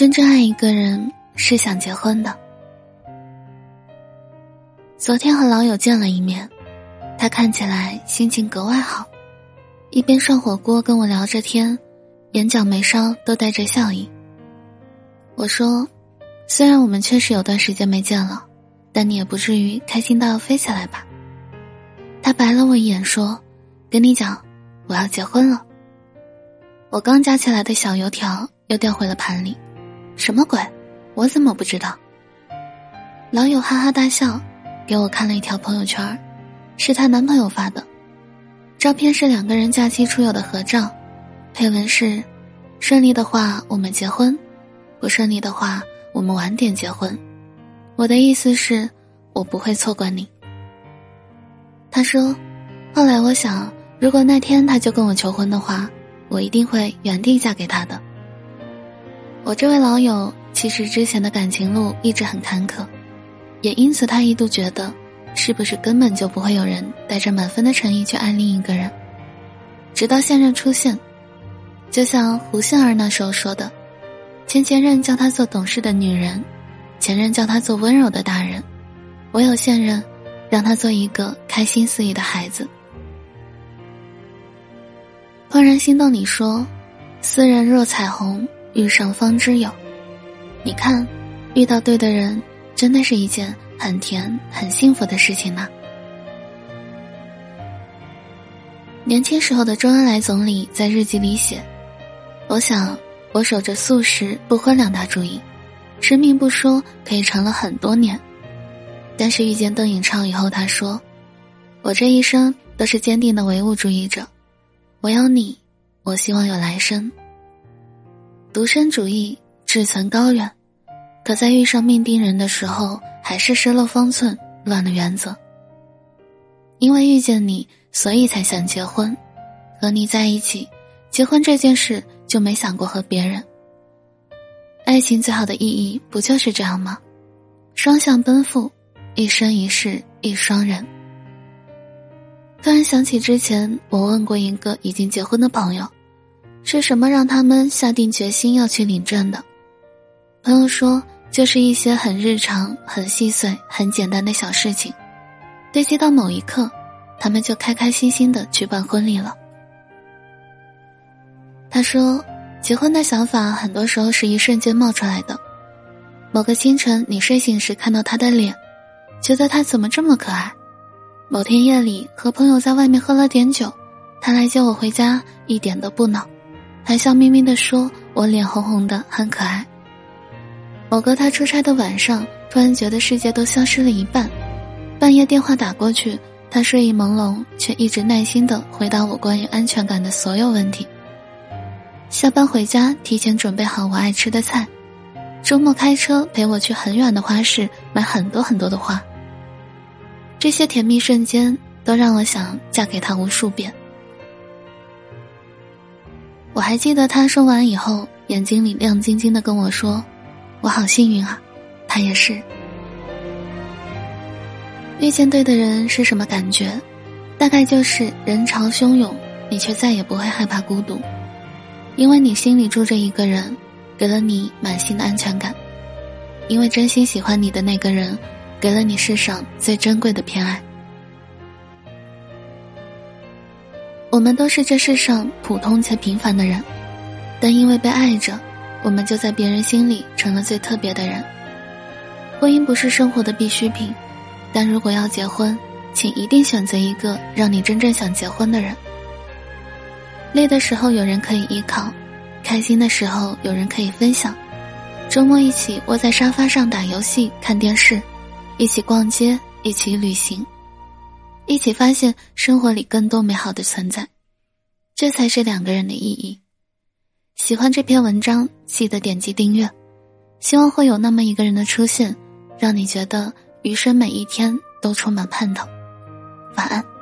真正爱一个人是想结婚的。昨天和老友见了一面，他看起来心情格外好，一边涮火锅跟我聊着天，眼角眉梢都带着笑意。我说：“虽然我们确实有段时间没见了，但你也不至于开心到要飞起来吧？”他白了我一眼说：“跟你讲，我要结婚了。”我刚夹起来的小油条又掉回了盘里。什么鬼？我怎么不知道？老友哈哈大笑，给我看了一条朋友圈，是她男朋友发的，照片是两个人假期出游的合照，配文是：顺利的话我们结婚，不顺利的话我们晚点结婚。我的意思是，我不会错过你。他说，后来我想，如果那天他就跟我求婚的话，我一定会原地嫁给他的。我这位老友其实之前的感情路一直很坎坷，也因此他一度觉得，是不是根本就不会有人带着满分的诚意去爱另一个人。直到现任出现，就像胡杏儿那时候说的：“前前任叫他做懂事的女人，前任叫他做温柔的大人，唯有现任，让他做一个开心肆意的孩子。”怦然心动，你说：“斯人若彩虹。”遇上方知有，你看，遇到对的人，真的是一件很甜、很幸福的事情呢。年轻时候的周恩来总理在日记里写：“我想，我守着素食不喝两大主义，吃命不说可以长了很多年。但是遇见邓颖超以后，他说，我这一生都是坚定的唯物主义者，我有你，我希望有来生。”独身主义志存高远，可在遇上命定人的时候，还是失了方寸，乱了原则。因为遇见你，所以才想结婚，和你在一起，结婚这件事就没想过和别人。爱情最好的意义不就是这样吗？双向奔赴，一生一世一双人。突然想起之前我问过一个已经结婚的朋友。是什么让他们下定决心要去领证的？朋友说，就是一些很日常、很细碎、很简单的小事情，堆积到某一刻，他们就开开心心的去办婚礼了。他说，结婚的想法很多时候是一瞬间冒出来的。某个清晨，你睡醒时看到他的脸，觉得他怎么这么可爱？某天夜里和朋友在外面喝了点酒，他来接我回家，一点都不恼。还笑眯眯地说：“我脸红红的，很可爱。”某个他出差的晚上，突然觉得世界都消失了一半。半夜电话打过去，他睡意朦胧，却一直耐心地回答我关于安全感的所有问题。下班回家，提前准备好我爱吃的菜。周末开车陪我去很远的花市买很多很多的花。这些甜蜜瞬间，都让我想嫁给他无数遍。我还记得他说完以后，眼睛里亮晶晶的跟我说：“我好幸运啊，他也是。”遇见对的人是什么感觉？大概就是人潮汹涌，你却再也不会害怕孤独，因为你心里住着一个人，给了你满心的安全感。因为真心喜欢你的那个人，给了你世上最珍贵的偏爱。我们都是这世上普通且平凡的人，但因为被爱着，我们就在别人心里成了最特别的人。婚姻不是生活的必需品，但如果要结婚，请一定选择一个让你真正想结婚的人。累的时候有人可以依靠，开心的时候有人可以分享，周末一起窝在沙发上打游戏、看电视，一起逛街，一起旅行。一起发现生活里更多美好的存在，这才是两个人的意义。喜欢这篇文章，记得点击订阅。希望会有那么一个人的出现，让你觉得余生每一天都充满盼头。晚安。